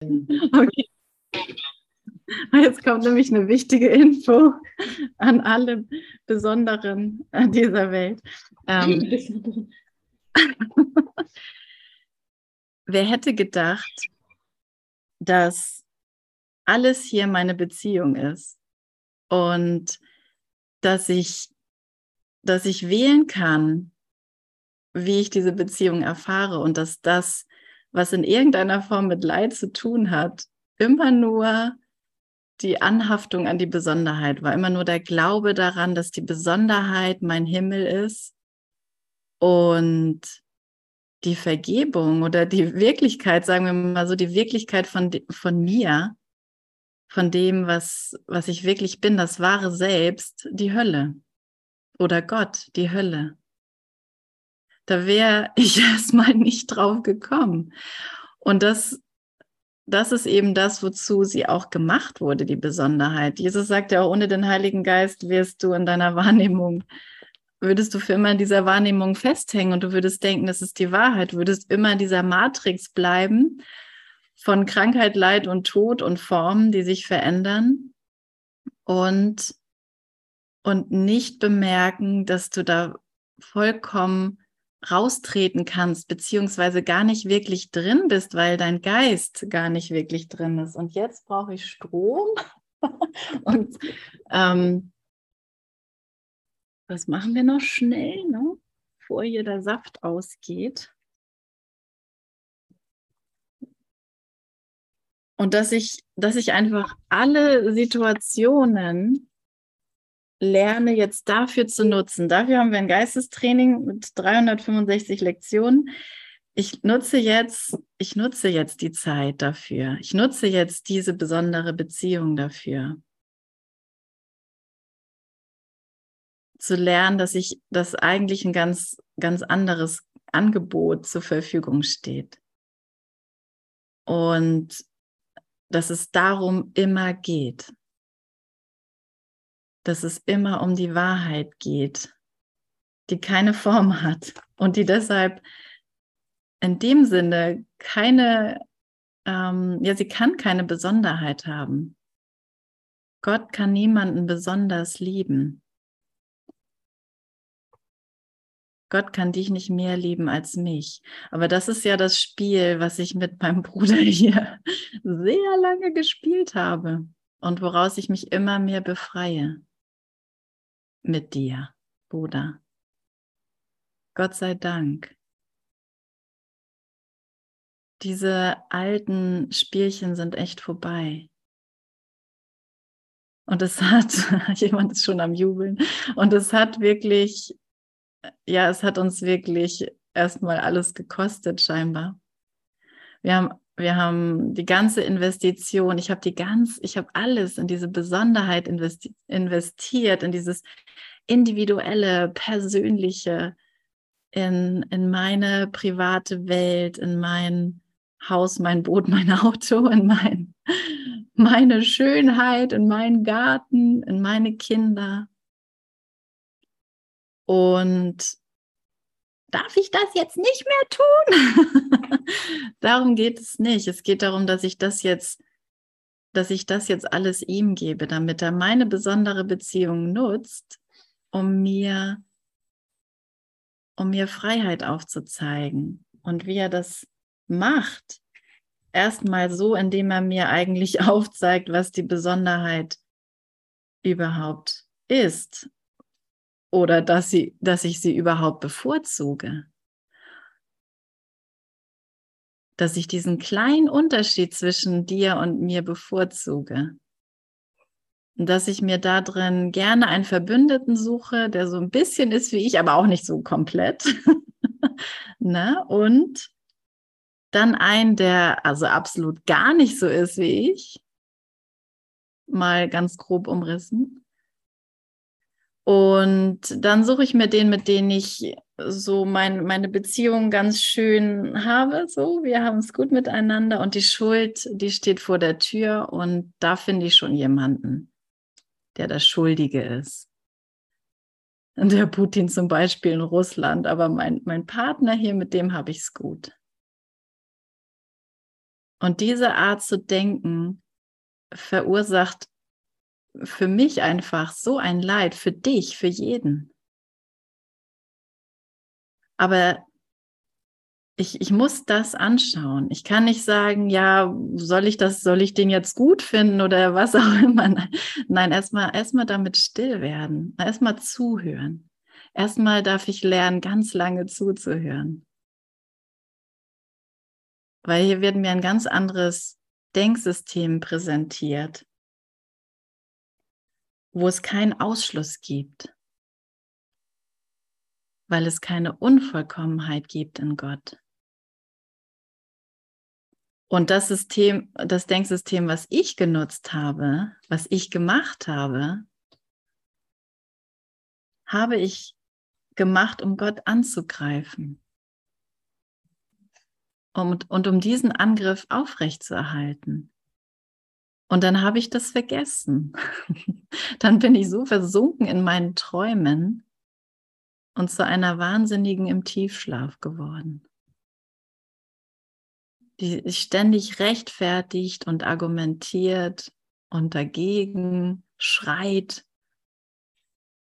Okay. Jetzt kommt nämlich eine wichtige Info an alle Besonderen dieser Welt. Ähm, wer hätte gedacht, dass alles hier meine Beziehung ist und dass ich, dass ich wählen kann, wie ich diese Beziehung erfahre und dass das, was in irgendeiner Form mit Leid zu tun hat, immer nur die Anhaftung an die Besonderheit war, immer nur der Glaube daran, dass die Besonderheit mein Himmel ist und die Vergebung oder die Wirklichkeit, sagen wir mal so, die Wirklichkeit von, von mir, von dem, was, was ich wirklich bin, das wahre Selbst, die Hölle. Oder Gott, die Hölle. Da wäre ich erstmal nicht drauf gekommen. Und das, das ist eben das, wozu sie auch gemacht wurde, die Besonderheit. Jesus sagt ja auch, ohne den Heiligen Geist wirst du in deiner Wahrnehmung, würdest du für immer in dieser Wahrnehmung festhängen und du würdest denken, das ist die Wahrheit, würdest immer in dieser Matrix bleiben von Krankheit, Leid und Tod und Formen, die sich verändern und, und nicht bemerken, dass du da vollkommen raustreten kannst, beziehungsweise gar nicht wirklich drin bist, weil dein Geist gar nicht wirklich drin ist. Und jetzt brauche ich Strom. und ähm, was machen wir noch schnell, ne? bevor hier der Saft ausgeht? Und dass ich, dass ich einfach alle Situationen lerne jetzt dafür zu nutzen. Dafür haben wir ein Geistestraining mit 365 Lektionen. Ich nutze jetzt, ich nutze jetzt die Zeit dafür. Ich nutze jetzt diese besondere Beziehung dafür. Zu lernen, dass ich, dass eigentlich ein ganz, ganz anderes Angebot zur Verfügung steht. Und dass es darum immer geht dass es immer um die Wahrheit geht, die keine Form hat und die deshalb in dem Sinne keine, ähm, ja, sie kann keine Besonderheit haben. Gott kann niemanden besonders lieben. Gott kann dich nicht mehr lieben als mich. Aber das ist ja das Spiel, was ich mit meinem Bruder hier sehr lange gespielt habe und woraus ich mich immer mehr befreie mit dir, Bruder. Gott sei Dank. Diese alten Spielchen sind echt vorbei. Und es hat, jemand ist schon am Jubeln, und es hat wirklich, ja, es hat uns wirklich erstmal alles gekostet, scheinbar. Wir haben, wir haben die ganze Investition, ich habe die ganz, ich habe alles in diese Besonderheit investi investiert, in dieses individuelle, persönliche, in, in meine private Welt, in mein Haus, mein Boot, mein Auto, in mein, meine Schönheit, in meinen Garten, in meine Kinder. Und darf ich das jetzt nicht mehr tun? darum geht es nicht. Es geht darum, dass ich das jetzt, dass ich das jetzt alles ihm gebe, damit er meine besondere Beziehung nutzt, um mir, um mir Freiheit aufzuzeigen. Und wie er das macht, erstmal so, indem er mir eigentlich aufzeigt, was die Besonderheit überhaupt ist oder dass, sie, dass ich sie überhaupt bevorzuge. Dass ich diesen kleinen Unterschied zwischen dir und mir bevorzuge. Und dass ich mir da drin gerne einen Verbündeten suche, der so ein bisschen ist wie ich, aber auch nicht so komplett. ne? Und dann einen, der also absolut gar nicht so ist wie ich. Mal ganz grob umrissen. Und dann suche ich mir den, mit dem ich so mein, meine Beziehung ganz schön habe. So, wir haben es gut miteinander und die Schuld, die steht vor der Tür und da finde ich schon jemanden, der das Schuldige ist. Der Putin zum Beispiel in Russland, aber mein, mein Partner hier, mit dem habe ich es gut. Und diese Art zu denken verursacht für mich einfach so ein Leid, für dich, für jeden. Aber ich, ich muss das anschauen. Ich kann nicht sagen, ja, soll ich das, soll ich den jetzt gut finden oder was auch immer. Nein, erstmal erstmal damit still werden, erstmal zuhören. Erstmal darf ich lernen, ganz lange zuzuhören. Weil hier wird mir ein ganz anderes Denksystem präsentiert, wo es keinen Ausschluss gibt weil es keine Unvollkommenheit gibt in Gott. Und das System, das Denksystem, was ich genutzt habe, was ich gemacht habe, habe ich gemacht, um Gott anzugreifen. Und, und um diesen Angriff aufrechtzuerhalten. Und dann habe ich das vergessen. dann bin ich so versunken in meinen Träumen, und zu einer Wahnsinnigen im Tiefschlaf geworden, die ständig rechtfertigt und argumentiert und dagegen schreit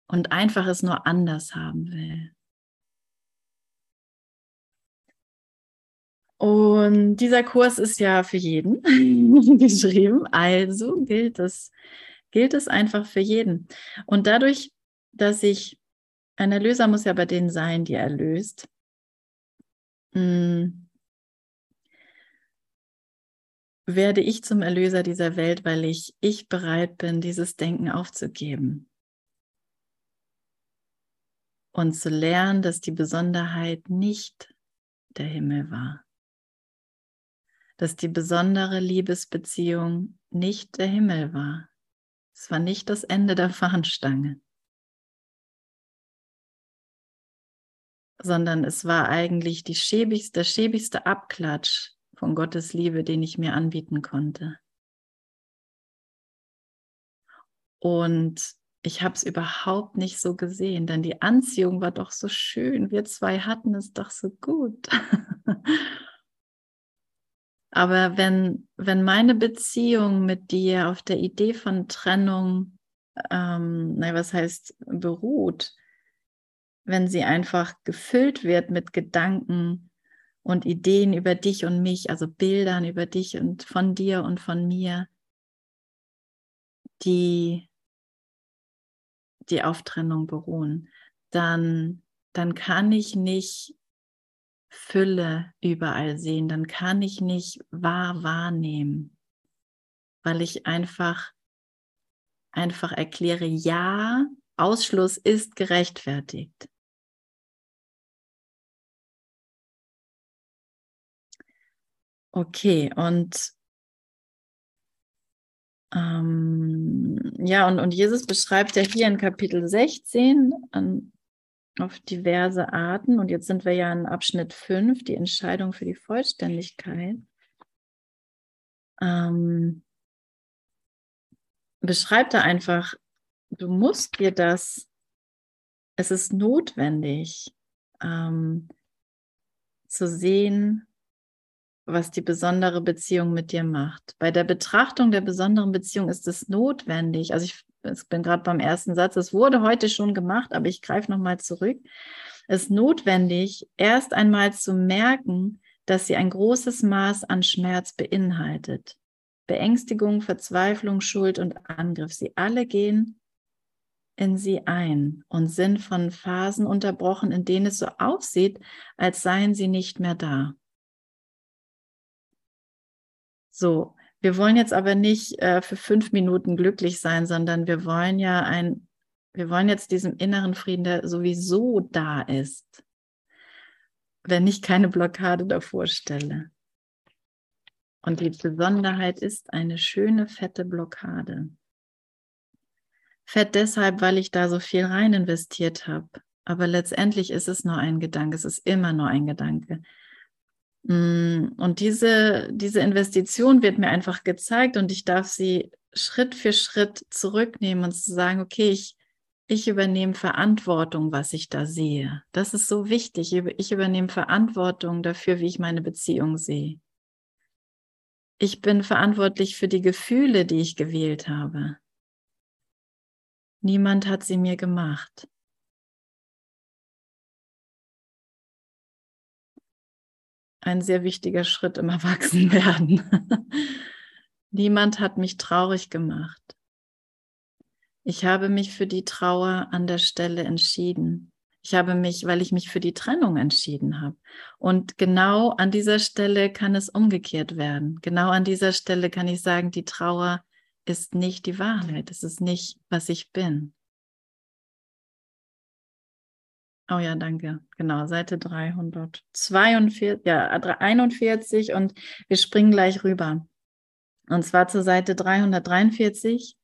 und einfach es nur anders haben will. Und dieser Kurs ist ja für jeden geschrieben, also gilt es, gilt es einfach für jeden. Und dadurch, dass ich ein Erlöser muss ja bei denen sein, die erlöst. Hm. Werde ich zum Erlöser dieser Welt, weil ich, ich bereit bin, dieses Denken aufzugeben und zu lernen, dass die Besonderheit nicht der Himmel war, dass die besondere Liebesbeziehung nicht der Himmel war. Es war nicht das Ende der Fahnenstange. sondern es war eigentlich die schäbigste, der schäbigste Abklatsch von Gottes Liebe, den ich mir anbieten konnte. Und ich habe es überhaupt nicht so gesehen, denn die Anziehung war doch so schön. Wir zwei hatten es doch so gut. Aber wenn, wenn meine Beziehung mit dir auf der Idee von Trennung, ähm, na, was heißt, beruht, wenn sie einfach gefüllt wird mit Gedanken und Ideen über dich und mich, also Bildern über dich und von dir und von mir, die die Auftrennung beruhen, dann, dann kann ich nicht Fülle überall sehen, dann kann ich nicht wahr wahrnehmen, weil ich einfach, einfach erkläre, ja, Ausschluss ist gerechtfertigt. Okay, und ähm, ja, und, und Jesus beschreibt ja hier in Kapitel 16 an, auf diverse Arten, und jetzt sind wir ja in Abschnitt 5, die Entscheidung für die Vollständigkeit. Ähm, beschreibt er einfach, du musst dir das, es ist notwendig ähm, zu sehen, was die besondere Beziehung mit dir macht. Bei der Betrachtung der besonderen Beziehung ist es notwendig, also ich, ich bin gerade beim ersten Satz, es wurde heute schon gemacht, aber ich greife nochmal zurück. Es ist notwendig, erst einmal zu merken, dass sie ein großes Maß an Schmerz beinhaltet. Beängstigung, Verzweiflung, Schuld und Angriff, sie alle gehen in sie ein und sind von Phasen unterbrochen, in denen es so aussieht, als seien sie nicht mehr da. So, wir wollen jetzt aber nicht äh, für fünf Minuten glücklich sein, sondern wir wollen ja ein, wir wollen jetzt diesem inneren Frieden, der sowieso da ist, wenn ich keine Blockade davor stelle. Und die Besonderheit ist eine schöne, fette Blockade. Fett deshalb, weil ich da so viel rein investiert habe. Aber letztendlich ist es nur ein Gedanke, es ist immer nur ein Gedanke. Mm, und diese, diese Investition wird mir einfach gezeigt und ich darf sie Schritt für Schritt zurücknehmen und zu sagen, okay, ich, ich übernehme Verantwortung, was ich da sehe. Das ist so wichtig. Ich übernehme Verantwortung dafür, wie ich meine Beziehung sehe. Ich bin verantwortlich für die Gefühle, die ich gewählt habe. Niemand hat sie mir gemacht. ein sehr wichtiger Schritt im Erwachsenwerden. Niemand hat mich traurig gemacht. Ich habe mich für die Trauer an der Stelle entschieden. Ich habe mich, weil ich mich für die Trennung entschieden habe. Und genau an dieser Stelle kann es umgekehrt werden. Genau an dieser Stelle kann ich sagen, die Trauer ist nicht die Wahrheit. Es ist nicht, was ich bin. Oh ja, danke. Genau, Seite 342, ja, 41 und wir springen gleich rüber. Und zwar zur Seite 343,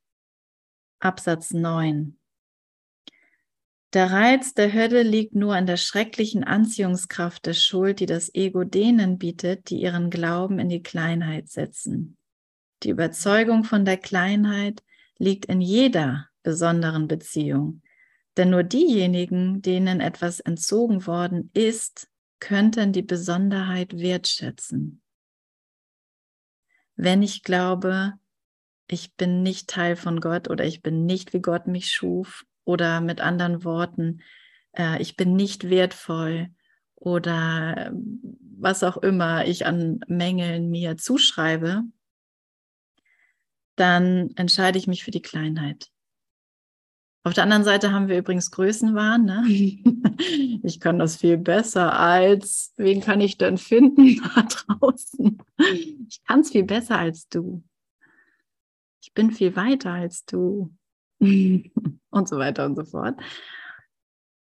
Absatz 9. Der Reiz der Hölle liegt nur an der schrecklichen Anziehungskraft der Schuld, die das Ego denen bietet, die ihren Glauben in die Kleinheit setzen. Die Überzeugung von der Kleinheit liegt in jeder besonderen Beziehung, denn nur diejenigen, denen etwas entzogen worden ist, könnten die Besonderheit wertschätzen. Wenn ich glaube, ich bin nicht Teil von Gott oder ich bin nicht, wie Gott mich schuf oder mit anderen Worten, äh, ich bin nicht wertvoll oder äh, was auch immer ich an Mängeln mir zuschreibe, dann entscheide ich mich für die Kleinheit. Auf der anderen Seite haben wir übrigens Größenwahn. Ne? Ich kann das viel besser als, wen kann ich denn finden da draußen? Ich kann es viel besser als du. Ich bin viel weiter als du. Und so weiter und so fort.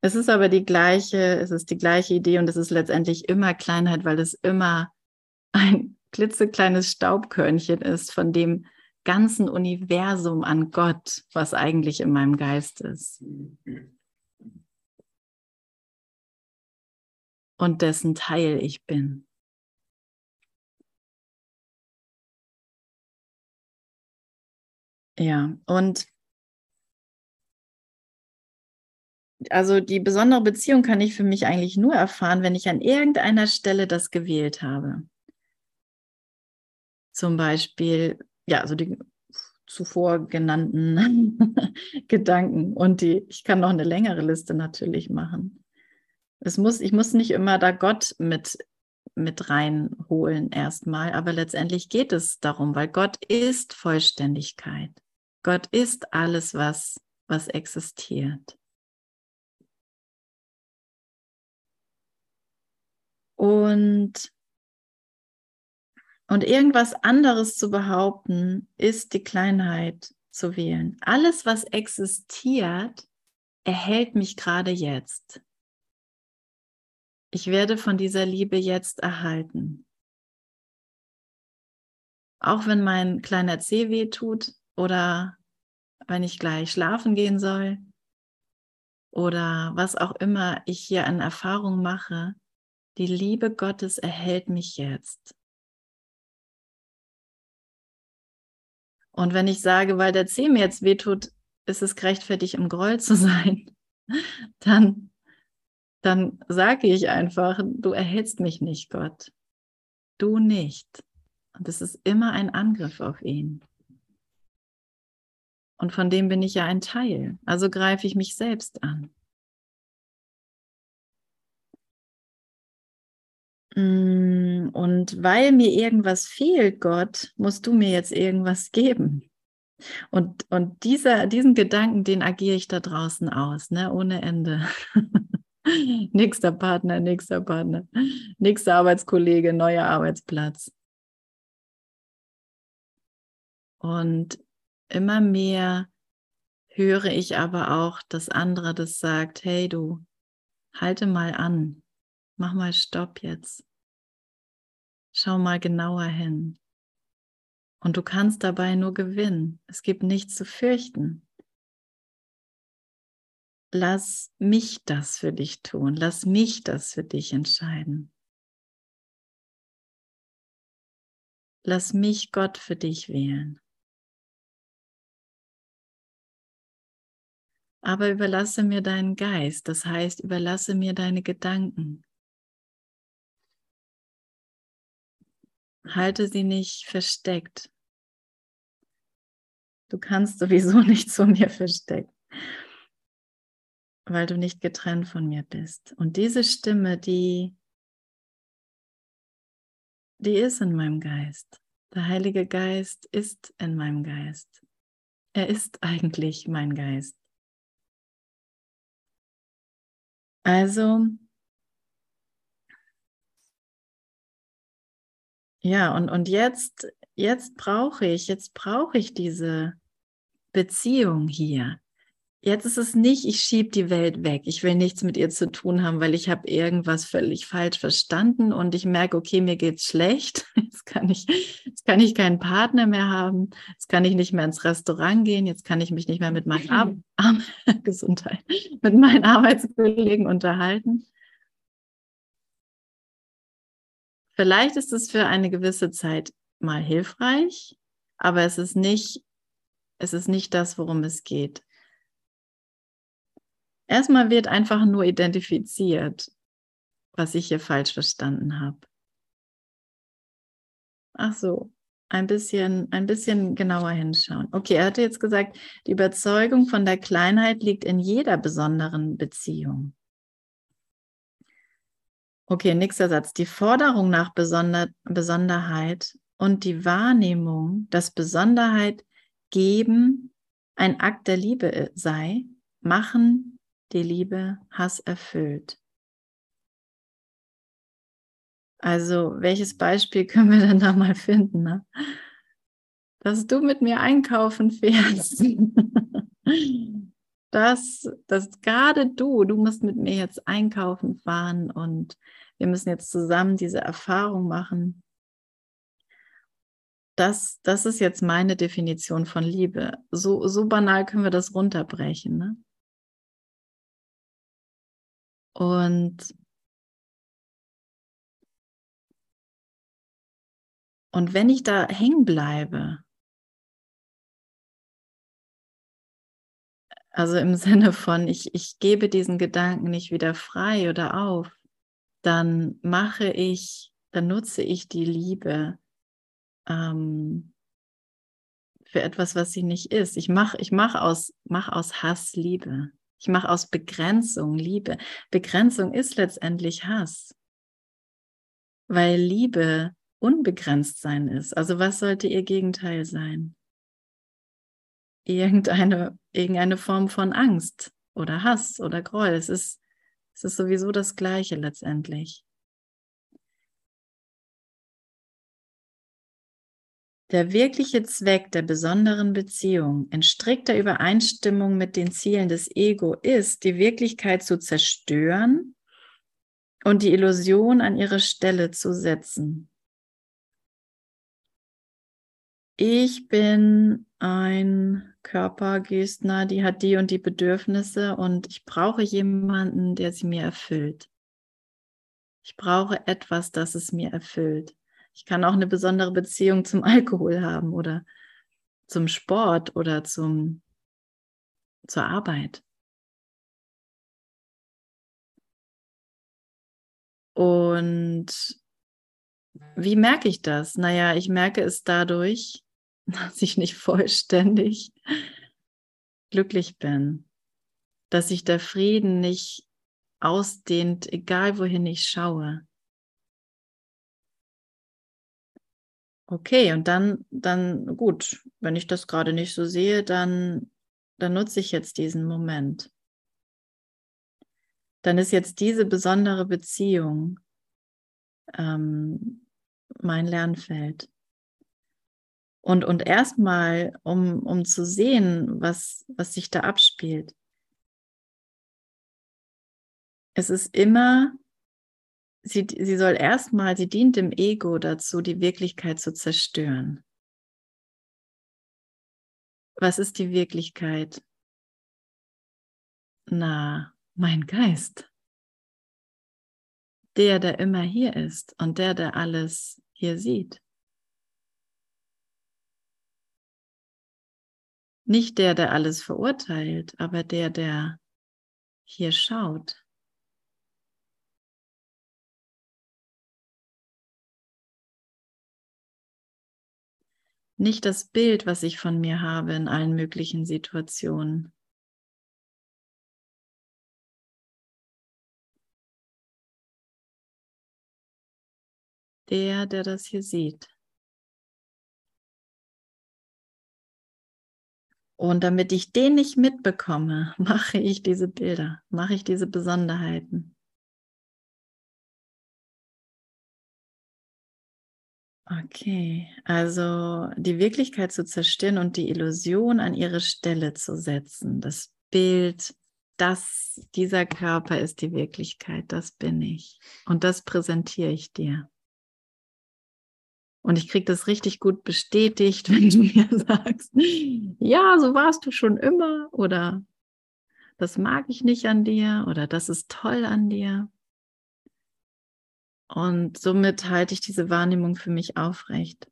Es ist aber die gleiche, es ist die gleiche Idee und es ist letztendlich immer Kleinheit, weil es immer ein klitzekleines Staubkörnchen ist von dem, ganzen Universum an Gott, was eigentlich in meinem Geist ist. Und dessen Teil ich bin. Ja, und also die besondere Beziehung kann ich für mich eigentlich nur erfahren, wenn ich an irgendeiner Stelle das gewählt habe. Zum Beispiel, ja, also die zuvor genannten Gedanken. Und die, ich kann noch eine längere Liste natürlich machen. Es muss, ich muss nicht immer da Gott mit, mit reinholen erstmal, aber letztendlich geht es darum, weil Gott ist Vollständigkeit. Gott ist alles, was, was existiert. Und und irgendwas anderes zu behaupten, ist die Kleinheit zu wählen. Alles, was existiert, erhält mich gerade jetzt. Ich werde von dieser Liebe jetzt erhalten. Auch wenn mein kleiner Zeh weh tut oder wenn ich gleich schlafen gehen soll oder was auch immer ich hier an Erfahrung mache, die Liebe Gottes erhält mich jetzt. Und wenn ich sage, weil der Zeh mir jetzt wehtut, ist es gerechtfertigt, im Groll zu sein, dann, dann sage ich einfach, du erhältst mich nicht, Gott. Du nicht. Und es ist immer ein Angriff auf ihn. Und von dem bin ich ja ein Teil. Also greife ich mich selbst an. Mm, und weil mir irgendwas fehlt, Gott, musst du mir jetzt irgendwas geben. Und, und dieser, diesen Gedanken, den agiere ich da draußen aus, ne? ohne Ende. nächster Partner, nächster Partner, nächster Arbeitskollege, neuer Arbeitsplatz. Und immer mehr höre ich aber auch, dass andere das sagt, hey du, halte mal an, mach mal Stopp jetzt. Schau mal genauer hin. Und du kannst dabei nur gewinnen. Es gibt nichts zu fürchten. Lass mich das für dich tun. Lass mich das für dich entscheiden. Lass mich Gott für dich wählen. Aber überlasse mir deinen Geist, das heißt, überlasse mir deine Gedanken, halte sie nicht versteckt. Du kannst sowieso nicht zu mir verstecken, weil du nicht getrennt von mir bist. Und diese Stimme, die, die ist in meinem Geist. Der Heilige Geist ist in meinem Geist. Er ist eigentlich mein Geist. Also, ja, und, und jetzt, jetzt brauche ich, jetzt brauche ich diese Beziehung hier. Jetzt ist es nicht, ich schiebe die Welt weg. Ich will nichts mit ihr zu tun haben, weil ich habe irgendwas völlig falsch verstanden und ich merke, okay, mir geht's schlecht. Jetzt kann ich, jetzt kann ich keinen Partner mehr haben. Jetzt kann ich nicht mehr ins Restaurant gehen. Jetzt kann ich mich nicht mehr mit meinen Ar Ar Gesundheit, mit meinen Arbeitskollegen unterhalten. Vielleicht ist es für eine gewisse Zeit mal hilfreich, aber es ist nicht, es ist nicht das, worum es geht. Erstmal wird einfach nur identifiziert, was ich hier falsch verstanden habe. Ach so, ein bisschen, ein bisschen genauer hinschauen. Okay, er hatte jetzt gesagt, die Überzeugung von der Kleinheit liegt in jeder besonderen Beziehung. Okay, nächster Satz. Die Forderung nach Besonder Besonderheit und die Wahrnehmung, dass Besonderheit geben ein Akt der Liebe sei, machen die Liebe Hass erfüllt. Also, welches Beispiel können wir denn da mal finden? Ne? Dass du mit mir einkaufen fährst. dass, dass gerade du, du musst mit mir jetzt einkaufen fahren und wir müssen jetzt zusammen diese Erfahrung machen. Das, das ist jetzt meine Definition von Liebe. So, so banal können wir das runterbrechen. Ne? Und, und wenn ich da hängen bleibe, also im Sinne von, ich, ich gebe diesen Gedanken nicht wieder frei oder auf, dann mache ich, dann nutze ich die Liebe ähm, für etwas, was sie nicht ist. Ich mache ich mach aus, mach aus Hass Liebe. Ich mache aus Begrenzung Liebe. Begrenzung ist letztendlich Hass, weil Liebe unbegrenzt sein ist. Also was sollte ihr Gegenteil sein? Irgendeine, irgendeine Form von Angst oder Hass oder Groll. Es ist, es ist sowieso das Gleiche letztendlich. Der wirkliche Zweck der besonderen Beziehung in strikter Übereinstimmung mit den Zielen des Ego ist, die Wirklichkeit zu zerstören und die Illusion an ihre Stelle zu setzen. Ich bin ein Körpergestner, die hat die und die Bedürfnisse und ich brauche jemanden, der sie mir erfüllt. Ich brauche etwas, das es mir erfüllt. Ich kann auch eine besondere Beziehung zum Alkohol haben oder zum Sport oder zum, zur Arbeit. Und wie merke ich das? Naja, ich merke es dadurch, dass ich nicht vollständig glücklich bin, dass sich der Frieden nicht ausdehnt, egal wohin ich schaue. Okay, und dann, dann gut, wenn ich das gerade nicht so sehe, dann, dann nutze ich jetzt diesen Moment. Dann ist jetzt diese besondere Beziehung ähm, mein Lernfeld. Und, und erstmal, um, um zu sehen, was, was sich da abspielt. Es ist immer sie, sie soll erstmal, sie dient dem Ego dazu, die Wirklichkeit zu zerstören. Was ist die Wirklichkeit? Na, mein Geist. Der, der immer hier ist und der, der alles hier sieht. Nicht der, der alles verurteilt, aber der, der hier schaut. nicht das Bild, was ich von mir habe in allen möglichen Situationen. Der, der das hier sieht. Und damit ich den nicht mitbekomme, mache ich diese Bilder, mache ich diese Besonderheiten. Okay, also die Wirklichkeit zu zerstören und die Illusion an ihre Stelle zu setzen. Das Bild, das, dieser Körper ist die Wirklichkeit, das bin ich. Und das präsentiere ich dir. Und ich kriege das richtig gut bestätigt, wenn du mir sagst, ja, so warst du schon immer oder das mag ich nicht an dir oder das ist toll an dir. Und somit halte ich diese Wahrnehmung für mich aufrecht.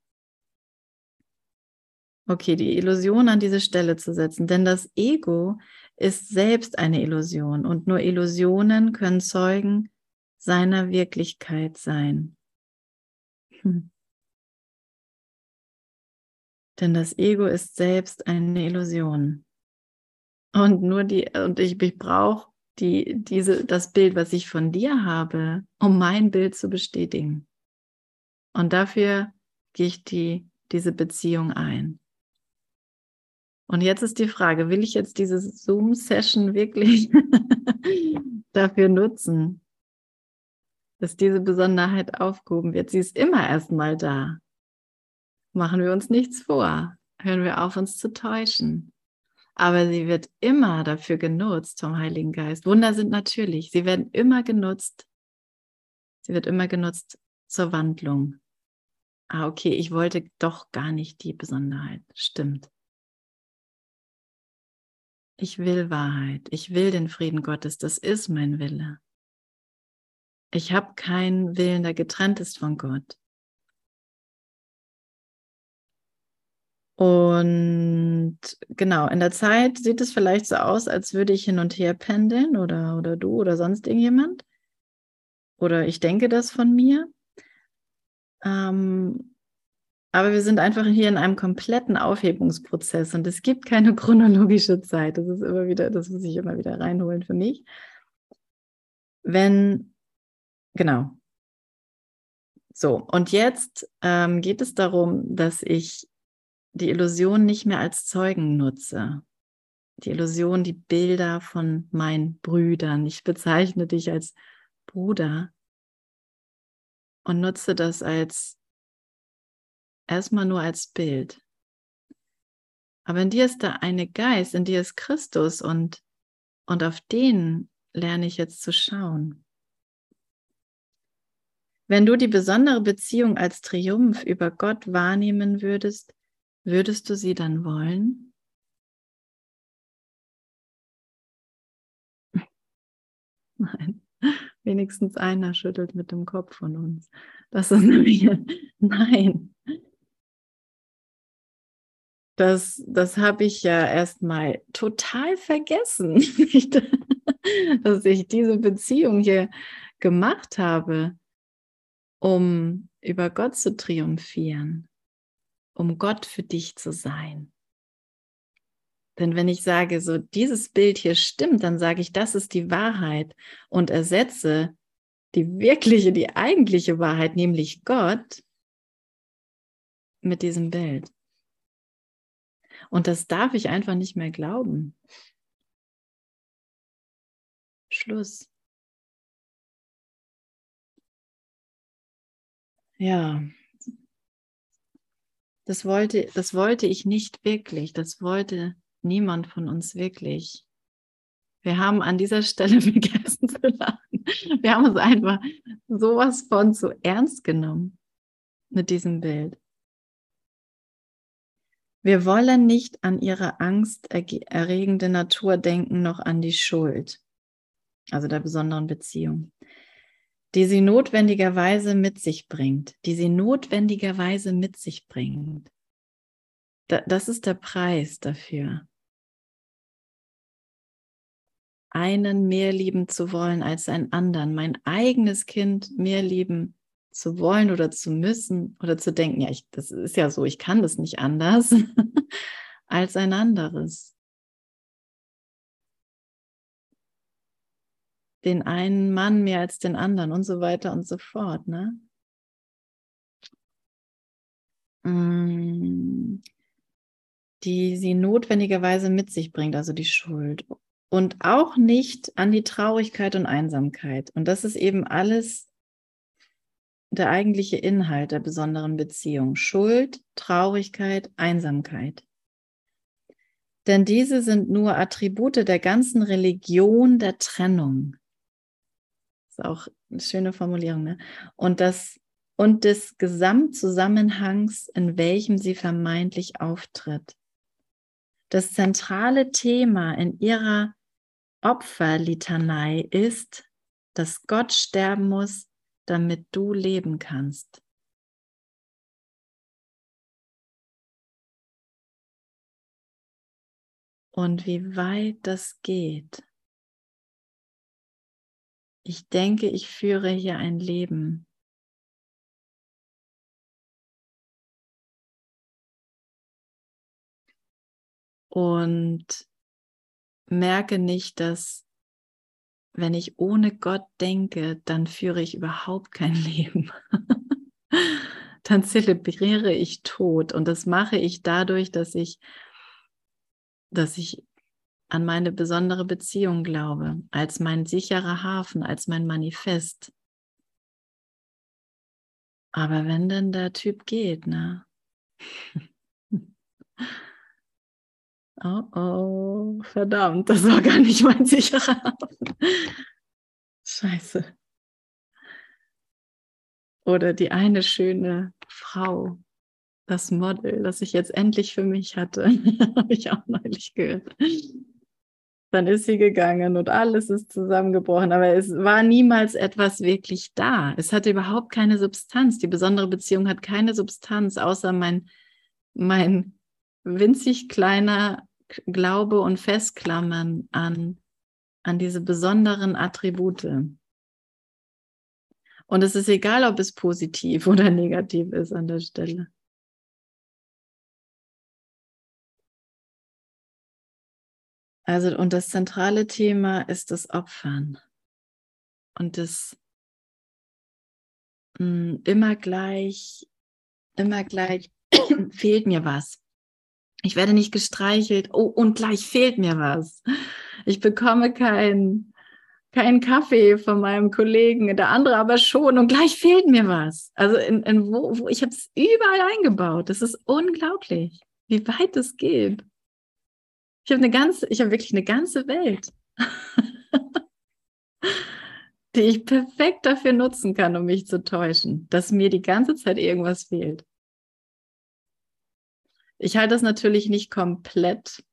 Okay, die Illusion an diese Stelle zu setzen, denn das Ego ist selbst eine Illusion und nur Illusionen können Zeugen seiner Wirklichkeit sein. Hm. Denn das Ego ist selbst eine Illusion. Und nur die, und ich, ich brauche die, diese, das Bild, was ich von dir habe, um mein Bild zu bestätigen. Und dafür gehe ich die, diese Beziehung ein. Und jetzt ist die Frage, will ich jetzt diese Zoom-Session wirklich dafür nutzen, dass diese Besonderheit aufgehoben wird? Sie ist immer erstmal da. Machen wir uns nichts vor. Hören wir auf, uns zu täuschen. Aber sie wird immer dafür genutzt vom Heiligen Geist. Wunder sind natürlich. Sie werden immer genutzt. Sie wird immer genutzt zur Wandlung. Ah, okay, ich wollte doch gar nicht die Besonderheit. Stimmt. Ich will Wahrheit. Ich will den Frieden Gottes. Das ist mein Wille. Ich habe keinen Willen, der getrennt ist von Gott. Und genau, in der Zeit sieht es vielleicht so aus, als würde ich hin und her pendeln oder, oder du oder sonst irgendjemand. Oder ich denke das von mir. Ähm, aber wir sind einfach hier in einem kompletten Aufhebungsprozess und es gibt keine chronologische Zeit. Das ist immer wieder, das muss ich immer wieder reinholen für mich. Wenn, genau. So, und jetzt ähm, geht es darum, dass ich die Illusion nicht mehr als Zeugen nutze. Die Illusion, die Bilder von meinen Brüdern. Ich bezeichne dich als Bruder und nutze das als erstmal nur als Bild. Aber in dir ist da eine Geist, in dir ist Christus und, und auf den lerne ich jetzt zu schauen. Wenn du die besondere Beziehung als Triumph über Gott wahrnehmen würdest, Würdest du sie dann wollen? Nein, wenigstens einer schüttelt mit dem Kopf von uns. Das ist nämlich, nein. Das, das habe ich ja erstmal total vergessen, dass ich diese Beziehung hier gemacht habe, um über Gott zu triumphieren um Gott für dich zu sein. Denn wenn ich sage, so dieses Bild hier stimmt, dann sage ich, das ist die Wahrheit und ersetze die wirkliche, die eigentliche Wahrheit, nämlich Gott, mit diesem Bild. Und das darf ich einfach nicht mehr glauben. Schluss. Ja, das wollte, das wollte ich nicht wirklich. Das wollte niemand von uns wirklich. Wir haben an dieser Stelle vergessen zu lachen. Wir haben uns einfach sowas von zu ernst genommen mit diesem Bild. Wir wollen nicht an ihre angsterregende Natur denken, noch an die Schuld, also der besonderen Beziehung die sie notwendigerweise mit sich bringt, die sie notwendigerweise mit sich bringt. das ist der Preis dafür. Einen mehr lieben zu wollen als einen anderen, mein eigenes Kind mehr lieben zu wollen oder zu müssen oder zu denken, ja, ich, das ist ja so, ich kann das nicht anders als ein anderes. Den einen Mann mehr als den anderen und so weiter und so fort. Ne? Mm, die sie notwendigerweise mit sich bringt, also die Schuld. Und auch nicht an die Traurigkeit und Einsamkeit. Und das ist eben alles der eigentliche Inhalt der besonderen Beziehung. Schuld, Traurigkeit, Einsamkeit. Denn diese sind nur Attribute der ganzen Religion der Trennung. Ist auch eine schöne Formulierung. Ne? Und, das, und des Gesamtzusammenhangs, in welchem sie vermeintlich auftritt. Das zentrale Thema in ihrer Opferlitanei ist, dass Gott sterben muss, damit du leben kannst. Und wie weit das geht. Ich denke, ich führe hier ein Leben. Und merke nicht, dass wenn ich ohne Gott denke, dann führe ich überhaupt kein Leben. dann zelebriere ich Tod. Und das mache ich dadurch, dass ich, dass ich an meine besondere Beziehung glaube, als mein sicherer Hafen, als mein Manifest. Aber wenn denn der Typ geht, ne? Oh oh, verdammt, das war gar nicht mein sicherer Hafen. Scheiße. Oder die eine schöne Frau, das Model, das ich jetzt endlich für mich hatte, habe ich auch neulich gehört. Dann ist sie gegangen und alles ist zusammengebrochen, aber es war niemals etwas wirklich da. Es hatte überhaupt keine Substanz. Die besondere Beziehung hat keine Substanz, außer mein, mein winzig kleiner Glaube und Festklammern an, an diese besonderen Attribute. Und es ist egal, ob es positiv oder negativ ist an der Stelle. Also, und das zentrale Thema ist das Opfern. Und das mh, mm, immer gleich, immer gleich fehlt mir was. Ich werde nicht gestreichelt. Oh, und gleich fehlt mir was. Ich bekomme keinen kein Kaffee von meinem Kollegen, der andere aber schon und gleich fehlt mir was. Also in, in wo, wo ich habe es überall eingebaut. Das ist unglaublich, wie weit es geht. Ich habe eine ganze, ich habe wirklich eine ganze Welt, die ich perfekt dafür nutzen kann, um mich zu täuschen, dass mir die ganze Zeit irgendwas fehlt. Ich halte das natürlich nicht komplett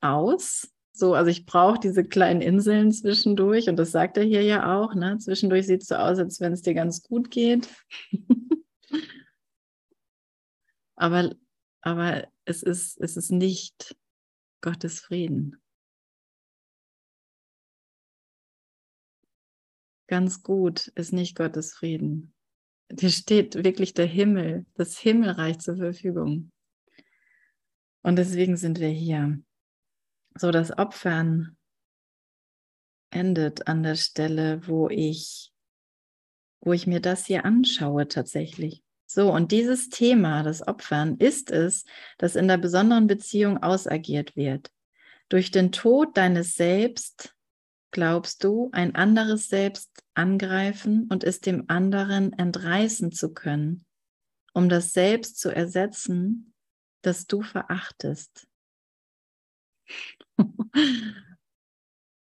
aus. So, also ich brauche diese kleinen Inseln zwischendurch und das sagt er hier ja auch. Ne? Zwischendurch sieht es so aus, als wenn es dir ganz gut geht. aber, aber es ist, es ist nicht Gottes Frieden. Ganz gut ist nicht Gottes Frieden. Dir steht wirklich der Himmel, das Himmelreich zur Verfügung. Und deswegen sind wir hier. So, das Opfern endet an der Stelle, wo ich, wo ich mir das hier anschaue tatsächlich. So, und dieses Thema, das Opfern, ist es, das in der besonderen Beziehung ausagiert wird. Durch den Tod deines Selbst glaubst du, ein anderes Selbst angreifen und es dem anderen entreißen zu können, um das Selbst zu ersetzen, das du verachtest.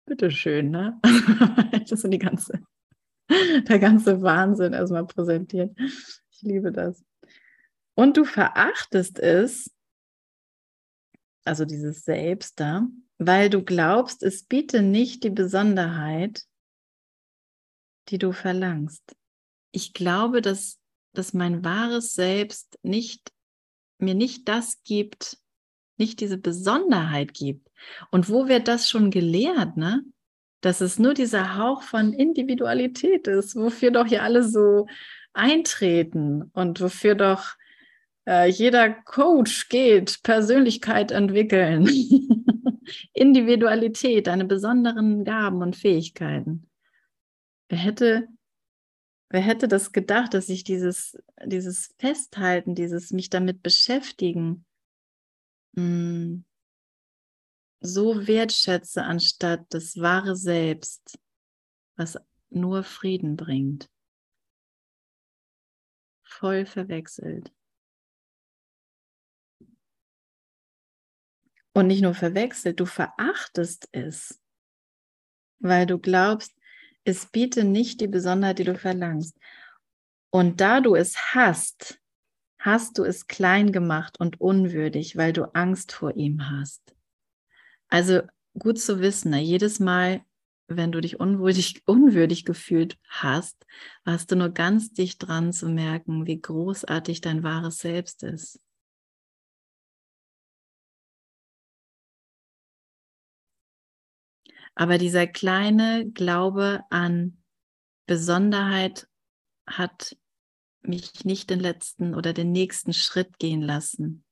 Bitteschön, ne? das ist die ganze, der ganze Wahnsinn erstmal präsentiert. Ich liebe das. Und du verachtest es, also dieses Selbst da, weil du glaubst, es biete nicht die Besonderheit, die du verlangst. Ich glaube, dass, dass mein wahres Selbst nicht mir nicht das gibt, nicht diese Besonderheit gibt. Und wo wird das schon gelehrt, ne? Dass es nur dieser Hauch von Individualität ist, wofür doch hier alle so, eintreten und wofür doch äh, jeder Coach geht, Persönlichkeit entwickeln, Individualität, deine besonderen Gaben und Fähigkeiten. Wer hätte, wer hätte das gedacht, dass ich dieses, dieses Festhalten, dieses mich damit beschäftigen, hm, so wertschätze, anstatt das wahre Selbst, was nur Frieden bringt. Voll verwechselt. Und nicht nur verwechselt, du verachtest es, weil du glaubst, es biete nicht die Besonderheit, die du verlangst. Und da du es hast, hast du es klein gemacht und unwürdig, weil du Angst vor ihm hast. Also gut zu wissen, ne? jedes Mal, wenn du dich unwürdig, unwürdig gefühlt hast, warst du nur ganz dicht dran zu merken, wie großartig dein wahres Selbst ist. Aber dieser kleine Glaube an Besonderheit hat mich nicht den letzten oder den nächsten Schritt gehen lassen.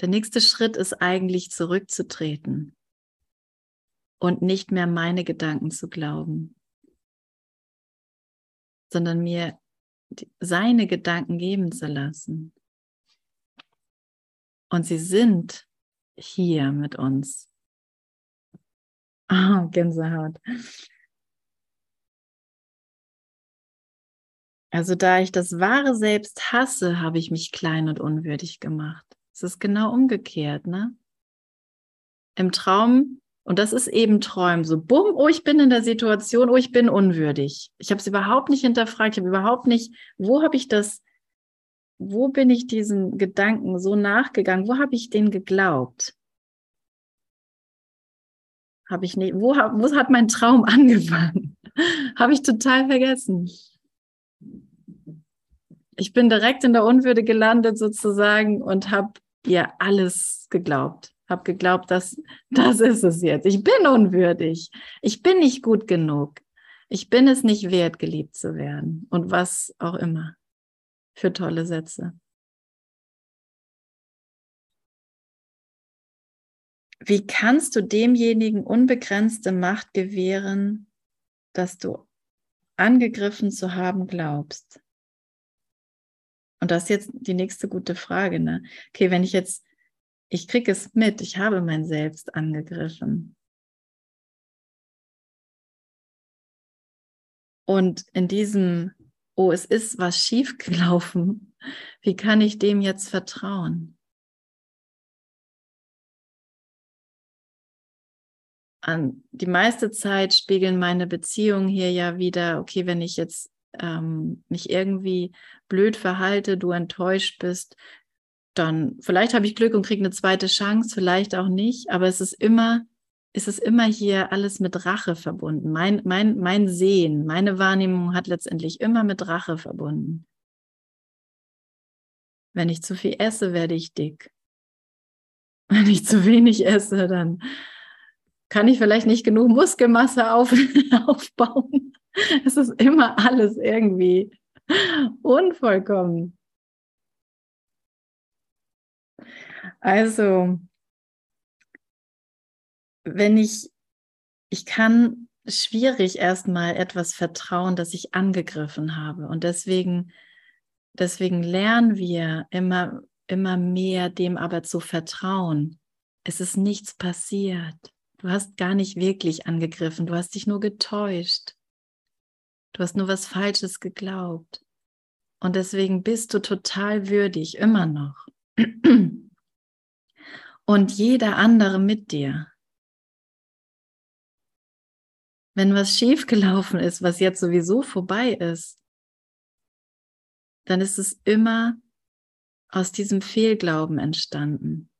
Der nächste Schritt ist eigentlich zurückzutreten und nicht mehr meine Gedanken zu glauben, sondern mir seine Gedanken geben zu lassen. Und sie sind hier mit uns. Ah, Gänsehaut. Also da ich das wahre Selbst hasse, habe ich mich klein und unwürdig gemacht. Es ist genau umgekehrt, ne? Im Traum, und das ist eben Träumen, so bumm, oh, ich bin in der Situation, oh, ich bin unwürdig. Ich habe es überhaupt nicht hinterfragt, ich habe überhaupt nicht, wo habe ich das, wo bin ich diesen Gedanken so nachgegangen, wo habe ich den geglaubt? Habe ich nicht, wo, wo hat mein Traum angefangen? habe ich total vergessen. Ich bin direkt in der Unwürde gelandet sozusagen und habe ihr alles geglaubt. Habe geglaubt, dass das ist es jetzt. Ich bin unwürdig. Ich bin nicht gut genug. Ich bin es nicht wert, geliebt zu werden. Und was auch immer für tolle Sätze. Wie kannst du demjenigen unbegrenzte Macht gewähren, dass du angegriffen zu haben glaubst? Und das ist jetzt die nächste gute Frage. Ne? Okay, wenn ich jetzt, ich kriege es mit, ich habe mein Selbst angegriffen. Und in diesem, oh, es ist was schiefgelaufen, wie kann ich dem jetzt vertrauen? An die meiste Zeit spiegeln meine Beziehungen hier ja wieder, okay, wenn ich jetzt ähm, mich irgendwie blöd verhalte, du enttäuscht bist, dann vielleicht habe ich Glück und kriege eine zweite Chance, vielleicht auch nicht, aber es ist immer, es ist immer hier alles mit Rache verbunden. Mein, mein, mein Sehen, meine Wahrnehmung hat letztendlich immer mit Rache verbunden. Wenn ich zu viel esse, werde ich dick. Wenn ich zu wenig esse, dann kann ich vielleicht nicht genug Muskelmasse auf, aufbauen. Es ist immer alles irgendwie unvollkommen. Also, wenn ich, ich kann schwierig erstmal etwas vertrauen, das ich angegriffen habe. Und deswegen, deswegen lernen wir immer, immer mehr dem aber zu vertrauen. Es ist nichts passiert. Du hast gar nicht wirklich angegriffen, du hast dich nur getäuscht. Du hast nur was Falsches geglaubt. Und deswegen bist du total würdig, immer noch. Und jeder andere mit dir. Wenn was schiefgelaufen ist, was jetzt sowieso vorbei ist, dann ist es immer aus diesem Fehlglauben entstanden.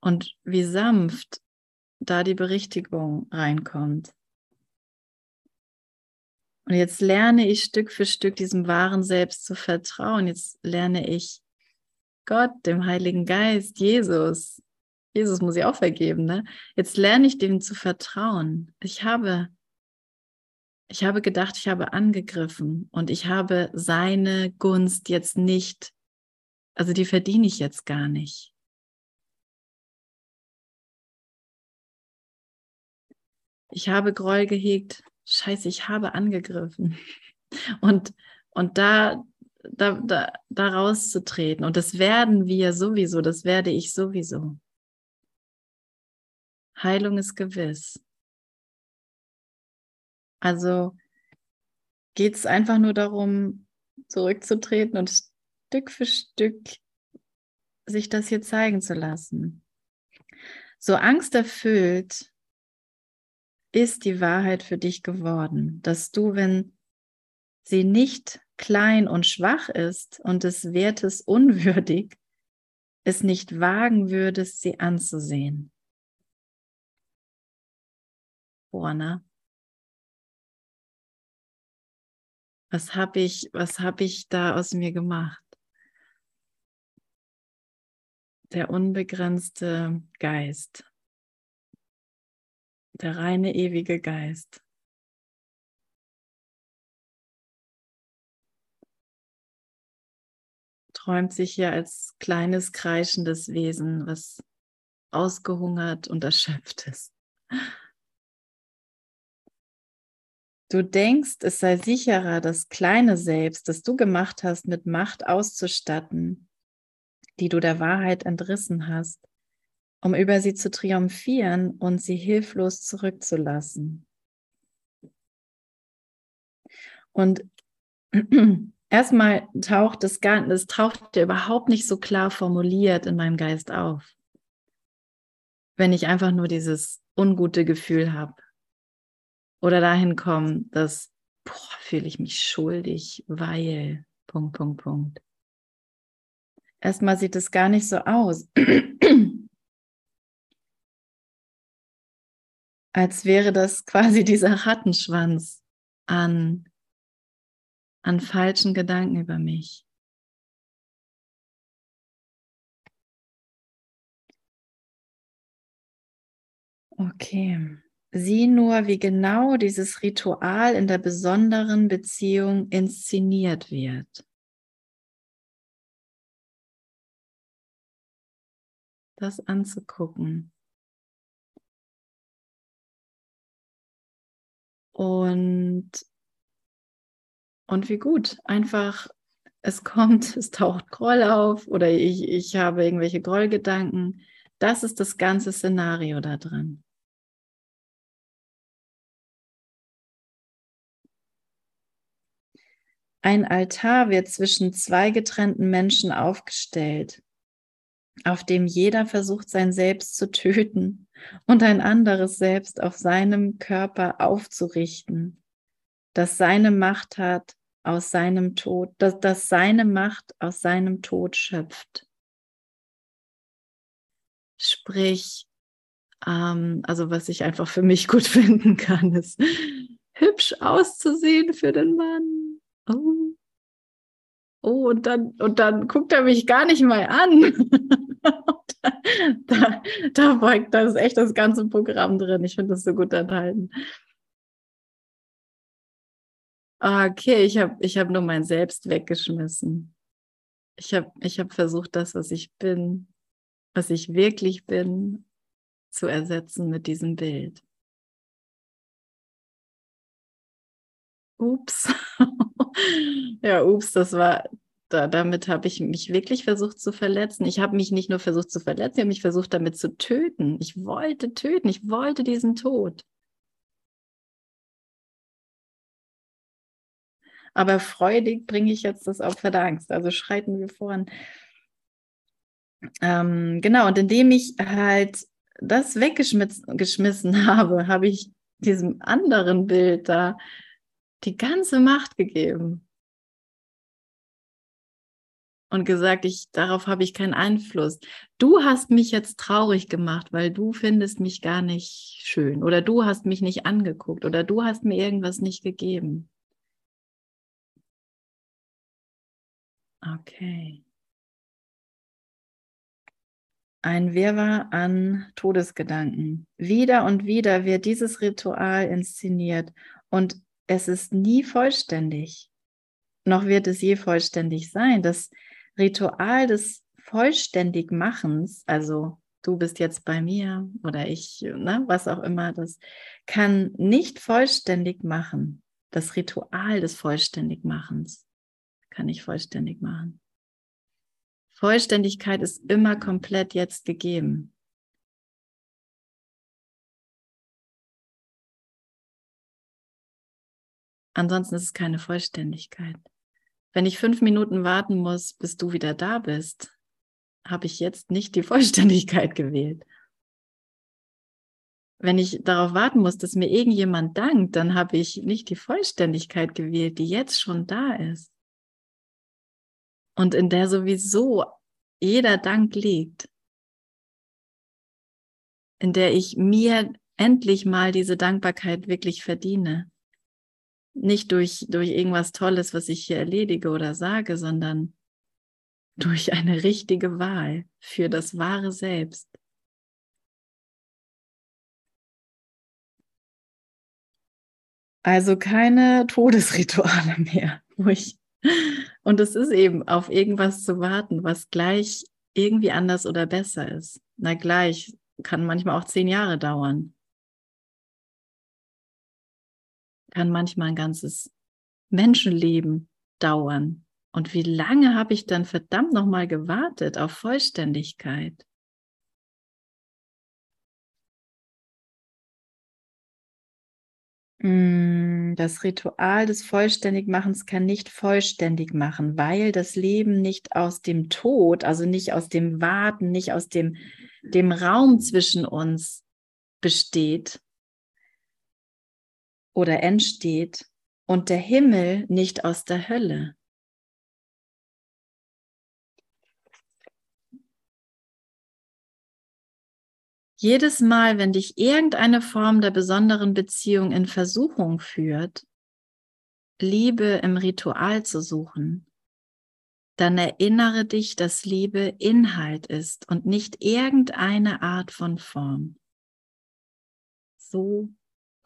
Und wie sanft da die Berichtigung reinkommt. Und jetzt lerne ich Stück für Stück diesem wahren Selbst zu vertrauen. Jetzt lerne ich Gott, dem Heiligen Geist, Jesus, Jesus muss ich auch vergeben, ne? Jetzt lerne ich dem zu vertrauen. Ich habe, ich habe gedacht, ich habe angegriffen und ich habe seine Gunst jetzt nicht, also die verdiene ich jetzt gar nicht. Ich habe Groll gehegt. Scheiße, ich habe angegriffen. Und, und da, da, da, da rauszutreten. Und das werden wir sowieso, das werde ich sowieso. Heilung ist gewiss. Also geht es einfach nur darum, zurückzutreten und Stück für Stück sich das hier zeigen zu lassen. So angsterfüllt ist die Wahrheit für dich geworden, dass du, wenn sie nicht klein und schwach ist und des Wertes unwürdig, es nicht wagen würdest, sie anzusehen. Boah, Was habe ich, was habe ich da aus mir gemacht? Der unbegrenzte Geist, der reine ewige Geist. träumt sich hier als kleines kreischendes Wesen, was ausgehungert und erschöpft ist. Du denkst, es sei sicherer, das kleine Selbst, das du gemacht hast, mit Macht auszustatten, die du der Wahrheit entrissen hast, um über sie zu triumphieren und sie hilflos zurückzulassen. Und erstmal taucht das gar das taucht überhaupt nicht so klar formuliert in meinem Geist auf. Wenn ich einfach nur dieses ungute Gefühl habe oder dahin kommen, dass fühle ich mich schuldig, weil Punkt, Punkt, Punkt. Erstmal sieht es gar nicht so aus, als wäre das quasi dieser Rattenschwanz an, an falschen Gedanken über mich. Okay. Sieh nur, wie genau dieses Ritual in der besonderen Beziehung inszeniert wird. Das anzugucken. Und, und wie gut, einfach, es kommt, es taucht Groll auf oder ich, ich habe irgendwelche Grollgedanken. Das ist das ganze Szenario da drin. Ein Altar wird zwischen zwei getrennten Menschen aufgestellt, auf dem jeder versucht, sein Selbst zu töten und ein anderes Selbst auf seinem Körper aufzurichten, das seine Macht hat aus seinem Tod, dass das seine Macht aus seinem Tod schöpft. Sprich, ähm, also was ich einfach für mich gut finden kann, ist hübsch auszusehen für den Mann oh, oh, und dann, und dann guckt er mich gar nicht mal an. da, da beugt das echt das ganze Programm drin. Ich finde das so gut enthalten. Okay, ich habe ich hab nur mein Selbst weggeschmissen. Ich habe ich hab versucht, das, was ich bin, was ich wirklich bin, zu ersetzen mit diesem Bild. Ups. ja, ups, das war, da, damit habe ich mich wirklich versucht zu verletzen. Ich habe mich nicht nur versucht zu verletzen, ich habe mich versucht damit zu töten. Ich wollte töten, ich wollte diesen Tod. Aber freudig bringe ich jetzt das Opfer der Angst. Also schreiten wir voran. Ähm, genau, und indem ich halt das weggeschmissen habe, habe ich diesem anderen Bild da die ganze Macht gegeben und gesagt, ich darauf habe ich keinen Einfluss. Du hast mich jetzt traurig gemacht, weil du findest mich gar nicht schön oder du hast mich nicht angeguckt oder du hast mir irgendwas nicht gegeben. Okay. ein Wirrwarr an Todesgedanken. Wieder und wieder wird dieses Ritual inszeniert und es ist nie vollständig. Noch wird es je vollständig sein. Das Ritual des Vollständigmachens, also du bist jetzt bei mir oder ich, ne, was auch immer, das kann nicht vollständig machen. Das Ritual des Vollständigmachens kann ich vollständig machen. Vollständigkeit ist immer komplett jetzt gegeben. Ansonsten ist es keine Vollständigkeit. Wenn ich fünf Minuten warten muss, bis du wieder da bist, habe ich jetzt nicht die Vollständigkeit gewählt. Wenn ich darauf warten muss, dass mir irgendjemand dankt, dann habe ich nicht die Vollständigkeit gewählt, die jetzt schon da ist und in der sowieso jeder Dank liegt, in der ich mir endlich mal diese Dankbarkeit wirklich verdiene. Nicht durch, durch irgendwas Tolles, was ich hier erledige oder sage, sondern durch eine richtige Wahl für das wahre Selbst. Also keine Todesrituale mehr, und es ist eben auf irgendwas zu warten, was gleich irgendwie anders oder besser ist. Na gleich kann manchmal auch zehn Jahre dauern. Kann manchmal ein ganzes Menschenleben dauern. Und wie lange habe ich dann verdammt nochmal gewartet auf Vollständigkeit? Mm, das Ritual des Vollständigmachens kann nicht vollständig machen, weil das Leben nicht aus dem Tod, also nicht aus dem Warten, nicht aus dem, dem Raum zwischen uns besteht oder entsteht und der Himmel nicht aus der Hölle. Jedes Mal, wenn dich irgendeine Form der besonderen Beziehung in Versuchung führt, Liebe im Ritual zu suchen, dann erinnere dich, dass Liebe Inhalt ist und nicht irgendeine Art von Form. So,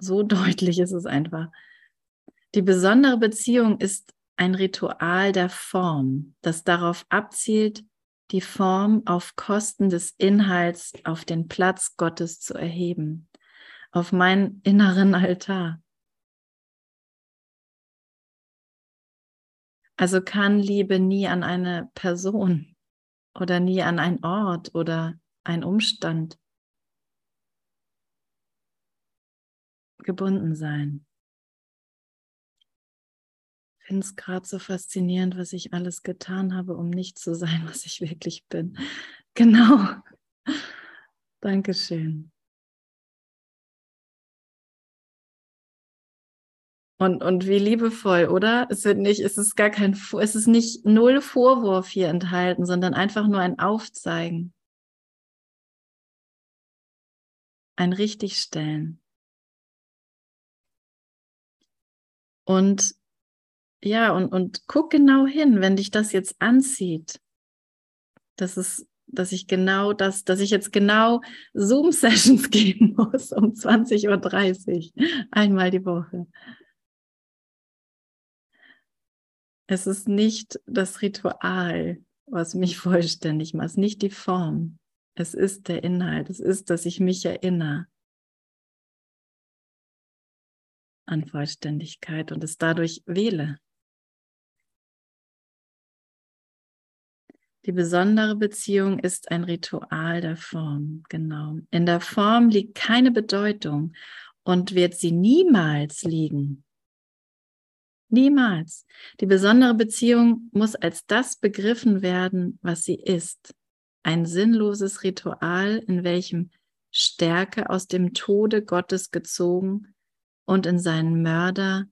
so deutlich ist es einfach. Die besondere Beziehung ist ein Ritual der Form, das darauf abzielt, die Form auf Kosten des Inhalts auf den Platz Gottes zu erheben, auf meinen inneren Altar. Also kann Liebe nie an eine Person oder nie an einen Ort oder einen Umstand gebunden sein finde es gerade so faszinierend, was ich alles getan habe, um nicht zu sein, was ich wirklich bin. Genau. Dankeschön. Und, und wie liebevoll, oder? Es wird nicht, es ist gar kein, es ist nicht null Vorwurf hier enthalten, sondern einfach nur ein Aufzeigen. Ein Richtigstellen. Und ja, und, und guck genau hin, wenn dich das jetzt anzieht. Das ist, dass ich genau das, dass ich jetzt genau Zoom-Sessions gehen muss um 20.30 Uhr, einmal die Woche. Es ist nicht das Ritual, was mich vollständig macht, es ist nicht die Form. Es ist der Inhalt, es ist, dass ich mich erinnere an Vollständigkeit und es dadurch wähle. Die besondere Beziehung ist ein Ritual der Form, genau. In der Form liegt keine Bedeutung und wird sie niemals liegen. Niemals. Die besondere Beziehung muss als das begriffen werden, was sie ist. Ein sinnloses Ritual, in welchem Stärke aus dem Tode Gottes gezogen und in seinen Mörder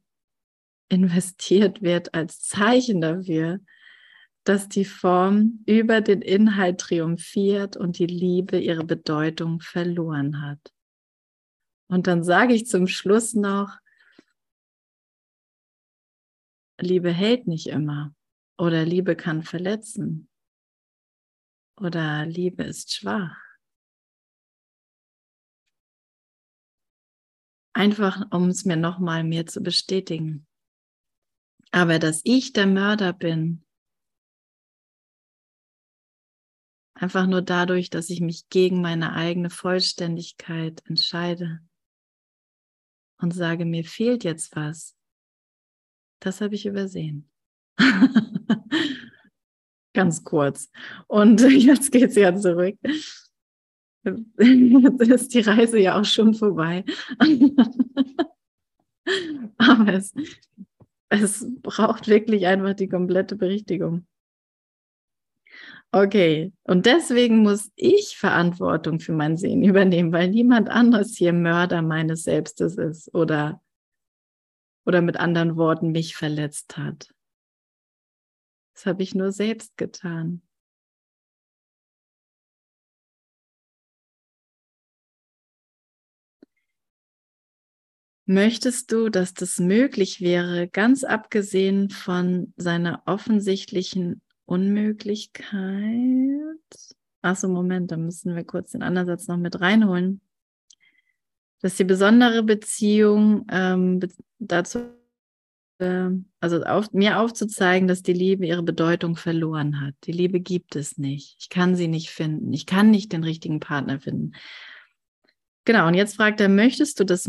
investiert wird als Zeichen dafür, dass die Form über den Inhalt triumphiert und die Liebe ihre Bedeutung verloren hat. Und dann sage ich zum Schluss noch, Liebe hält nicht immer oder Liebe kann verletzen oder Liebe ist schwach. Einfach, um es mir nochmal mehr zu bestätigen. Aber dass ich der Mörder bin, einfach nur dadurch, dass ich mich gegen meine eigene Vollständigkeit entscheide und sage, mir fehlt jetzt was, das habe ich übersehen. Ganz kurz. Und jetzt geht es ja zurück. Jetzt ist die Reise ja auch schon vorbei. Aber es, es braucht wirklich einfach die komplette Berichtigung. Okay, und deswegen muss ich Verantwortung für mein Sehen übernehmen, weil niemand anderes hier Mörder meines Selbstes ist oder, oder mit anderen Worten mich verletzt hat. Das habe ich nur selbst getan. Möchtest du, dass das möglich wäre, ganz abgesehen von seiner offensichtlichen Unmöglichkeit? Achso, Moment, da müssen wir kurz den anderen Satz noch mit reinholen. Dass die besondere Beziehung ähm, dazu, äh, also auf, mir aufzuzeigen, dass die Liebe ihre Bedeutung verloren hat. Die Liebe gibt es nicht. Ich kann sie nicht finden. Ich kann nicht den richtigen Partner finden. Genau, und jetzt fragt er, möchtest du das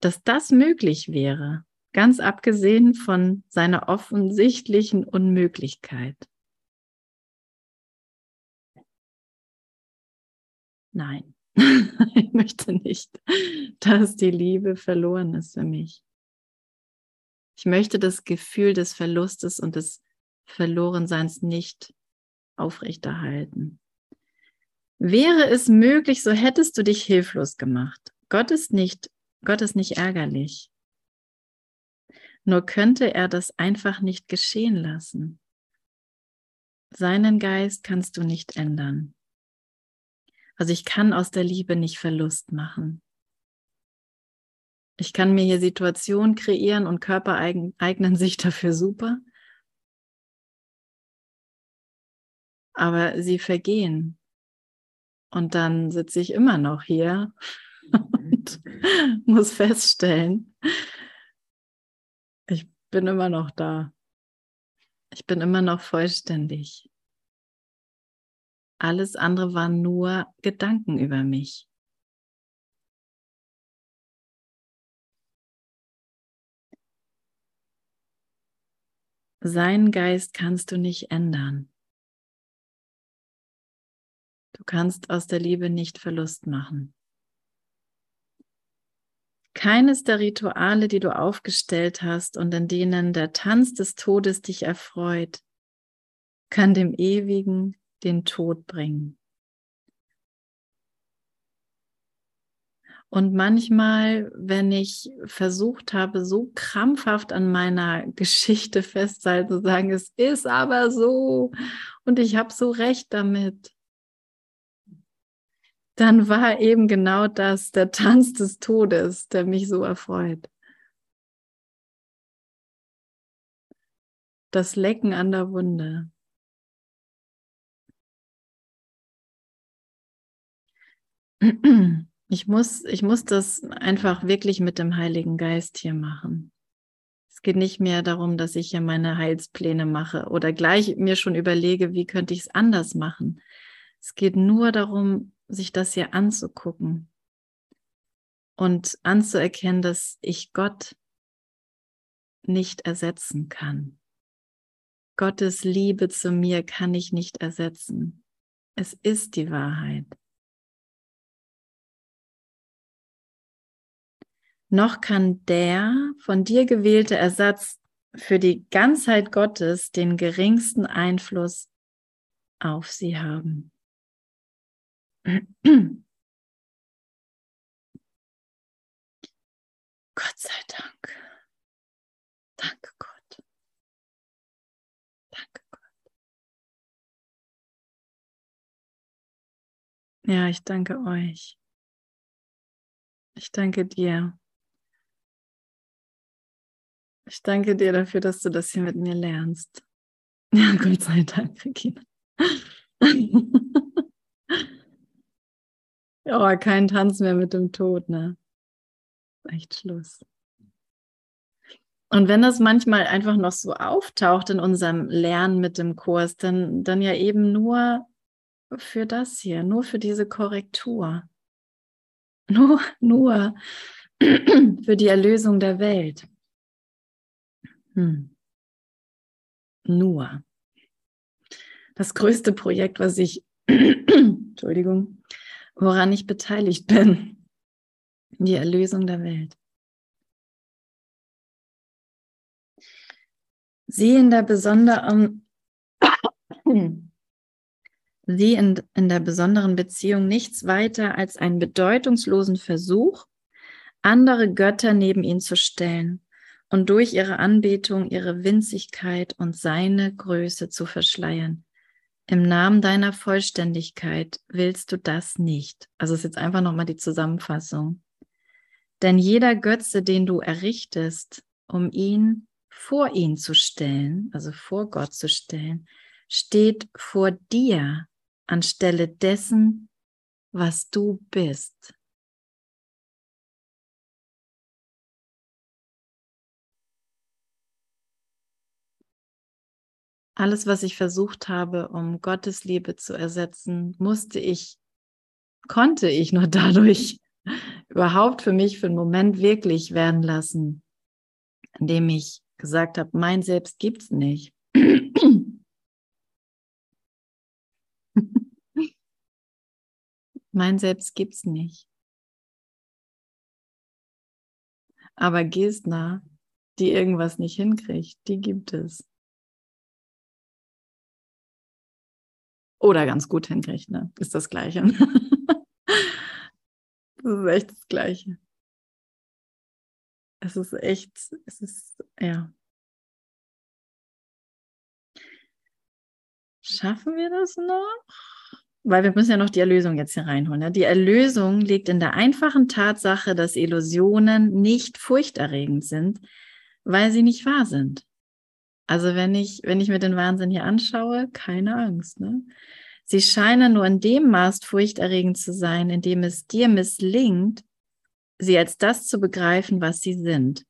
dass das möglich wäre, ganz abgesehen von seiner offensichtlichen Unmöglichkeit. Nein, ich möchte nicht, dass die Liebe verloren ist für mich. Ich möchte das Gefühl des Verlustes und des Verlorenseins nicht aufrechterhalten. Wäre es möglich, so hättest du dich hilflos gemacht. Gott ist nicht Gott ist nicht ärgerlich. Nur könnte er das einfach nicht geschehen lassen. Seinen Geist kannst du nicht ändern. Also ich kann aus der Liebe nicht Verlust machen. Ich kann mir hier Situationen kreieren und Körper eignen sich dafür super. Aber sie vergehen. Und dann sitze ich immer noch hier und muss feststellen, ich bin immer noch da. Ich bin immer noch vollständig. Alles andere waren nur Gedanken über mich. Sein Geist kannst du nicht ändern. Du kannst aus der Liebe nicht Verlust machen. Keines der Rituale, die du aufgestellt hast und in denen der Tanz des Todes dich erfreut, kann dem Ewigen den Tod bringen. Und manchmal, wenn ich versucht habe, so krampfhaft an meiner Geschichte festzuhalten, zu sagen, es ist aber so und ich habe so recht damit, dann war eben genau das der Tanz des Todes, der mich so erfreut. Das Lecken an der Wunde. Ich muss, ich muss das einfach wirklich mit dem Heiligen Geist hier machen. Es geht nicht mehr darum, dass ich hier meine Heilspläne mache oder gleich mir schon überlege, wie könnte ich es anders machen. Es geht nur darum, sich das hier anzugucken und anzuerkennen, dass ich Gott nicht ersetzen kann. Gottes Liebe zu mir kann ich nicht ersetzen. Es ist die Wahrheit. Noch kann der von dir gewählte Ersatz für die Ganzheit Gottes den geringsten Einfluss auf sie haben. Gott sei Dank. Danke Gott. Danke Gott. Ja, ich danke euch. Ich danke dir. Ich danke dir dafür, dass du das hier mit mir lernst. Ja, Gott sei Dank, Regina. ja, kein Tanz mehr mit dem Tod, ne? Echt Schluss. Und wenn das manchmal einfach noch so auftaucht in unserem Lernen mit dem Kurs, dann, dann ja eben nur für das hier, nur für diese Korrektur. Nur, nur für die Erlösung der Welt. Hm. Nur. Das größte Projekt, was ich, Entschuldigung, woran ich beteiligt bin. Die Erlösung der Welt. Sie in der besonderen, sie in, in der besonderen Beziehung nichts weiter als einen bedeutungslosen Versuch, andere Götter neben ihn zu stellen und durch ihre Anbetung ihre Winzigkeit und seine Größe zu verschleiern. Im Namen deiner Vollständigkeit willst du das nicht. Also ist jetzt einfach nochmal die Zusammenfassung. Denn jeder Götze, den du errichtest, um ihn vor ihn zu stellen, also vor Gott zu stellen, steht vor dir anstelle dessen, was du bist. Alles, was ich versucht habe, um Gottes Liebe zu ersetzen, musste ich, konnte ich nur dadurch überhaupt für mich für einen Moment wirklich werden lassen, indem ich gesagt habe, mein Selbst gibt es nicht. mein Selbst gibt es nicht. Aber Gesner, die irgendwas nicht hinkriegt, die gibt es. Oder ganz gut hinkriegt, ne? Ist das Gleiche. das ist echt das Gleiche. Es ist echt, es ist, ja. Schaffen wir das noch? Weil wir müssen ja noch die Erlösung jetzt hier reinholen. Ja? Die Erlösung liegt in der einfachen Tatsache, dass Illusionen nicht furchterregend sind, weil sie nicht wahr sind. Also wenn ich, wenn ich mir den Wahnsinn hier anschaue, keine Angst. Ne? Sie scheinen nur in dem Maß furchterregend zu sein, in dem es dir misslingt, sie als das zu begreifen, was sie sind.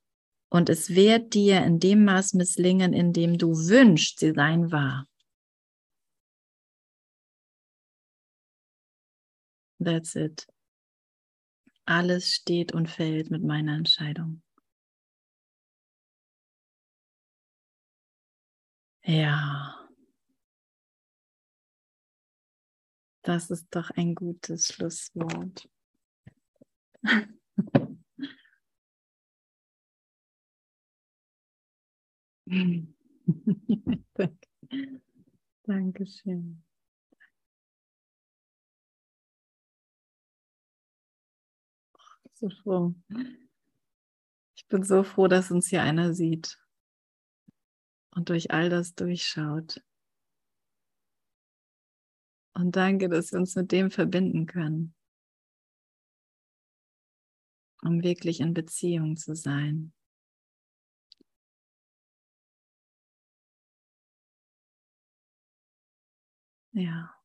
Und es wird dir in dem Maß misslingen, in dem du wünschst, sie seien wahr. That's it. Alles steht und fällt mit meiner Entscheidung. Ja. Das ist doch ein gutes Schlusswort. Dankeschön. So froh. Ich bin so froh, dass uns hier einer sieht und durch all das durchschaut. Und danke, dass wir uns mit dem verbinden können, um wirklich in Beziehung zu sein. Ja.